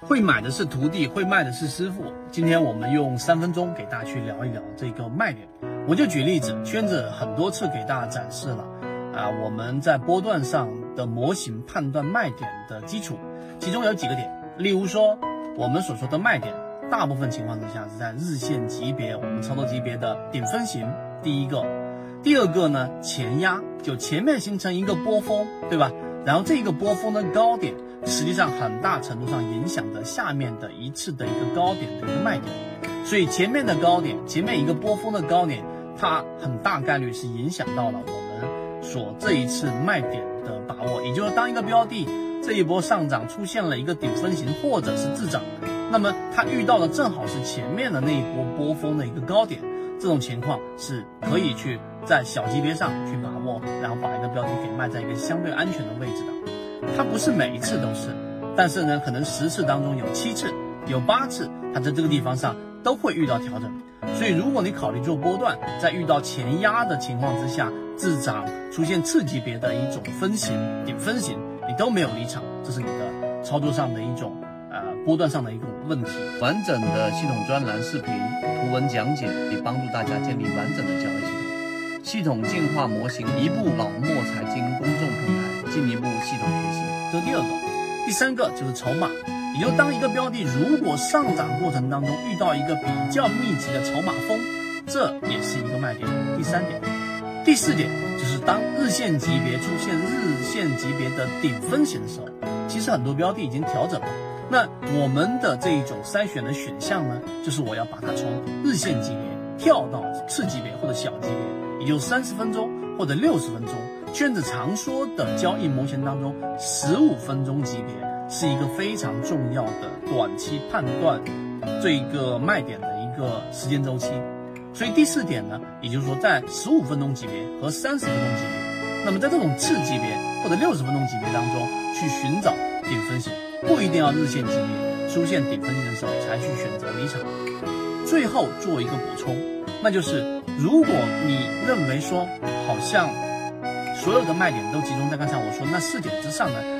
会买的是徒弟，会卖的是师傅。今天我们用三分钟给大家去聊一聊这个卖点。我就举例子，圈子很多次给大家展示了啊，我们在波段上的模型判断卖点的基础，其中有几个点，例如说我们所说的卖点，大部分情况之下是在日线级别，我们操作级别的顶分型，第一个，第二个呢前压，就前面形成一个波峰，对吧？然后这个波峰的高点，实际上很大程度上影响着下面的一次的一个高点的一个卖点，所以前面的高点，前面一个波峰的高点，它很大概率是影响到了我们所这一次卖点的把握。也就是当一个标的这一波上涨出现了一个顶分型或者是滞涨，那么它遇到的正好是前面的那一波波峰的一个高点。这种情况是可以去在小级别上去把握，然后把一个标的给卖在一个相对安全的位置的。它不是每一次都是，但是呢，可能十次当中有七次、有八次，它在这个地方上都会遇到调整。所以，如果你考虑做波段，在遇到前压的情况之下，滞涨出现次级别的一种分型、顶分型，你都没有离场，这是你的操作上的一种呃。波段上的一个问题，完整的系统专栏视频、图文讲解，以帮助大家建立完整的交易系统。系统进化模型，一步老莫财经公众平台，进一步系统。这第二个，第三个就是筹码，也就当一个标的如果上涨过程当中遇到一个比较密集的筹码峰，这也是一个卖点。第三点，第四点就是当日线级别出现日线级别的顶分型的时候，其实很多标的已经调整了。那我们的这一种筛选的选项呢，就是我要把它从日线级别跳到次级别或者小级别，也就三十分钟或者六十分钟。圈子常说的交易模型当中，十五分钟级别是一个非常重要的短期判断这一个卖点的一个时间周期。所以第四点呢，也就是说在十五分钟级别和三十分钟级别，那么在这种次级别或者六十分钟级别当中去寻找顶分型。不一定要日线级别出现顶分型的时候才去选择离场。最后做一个补充，那就是如果你认为说好像所有的卖点都集中在刚才我说那四点之上呢，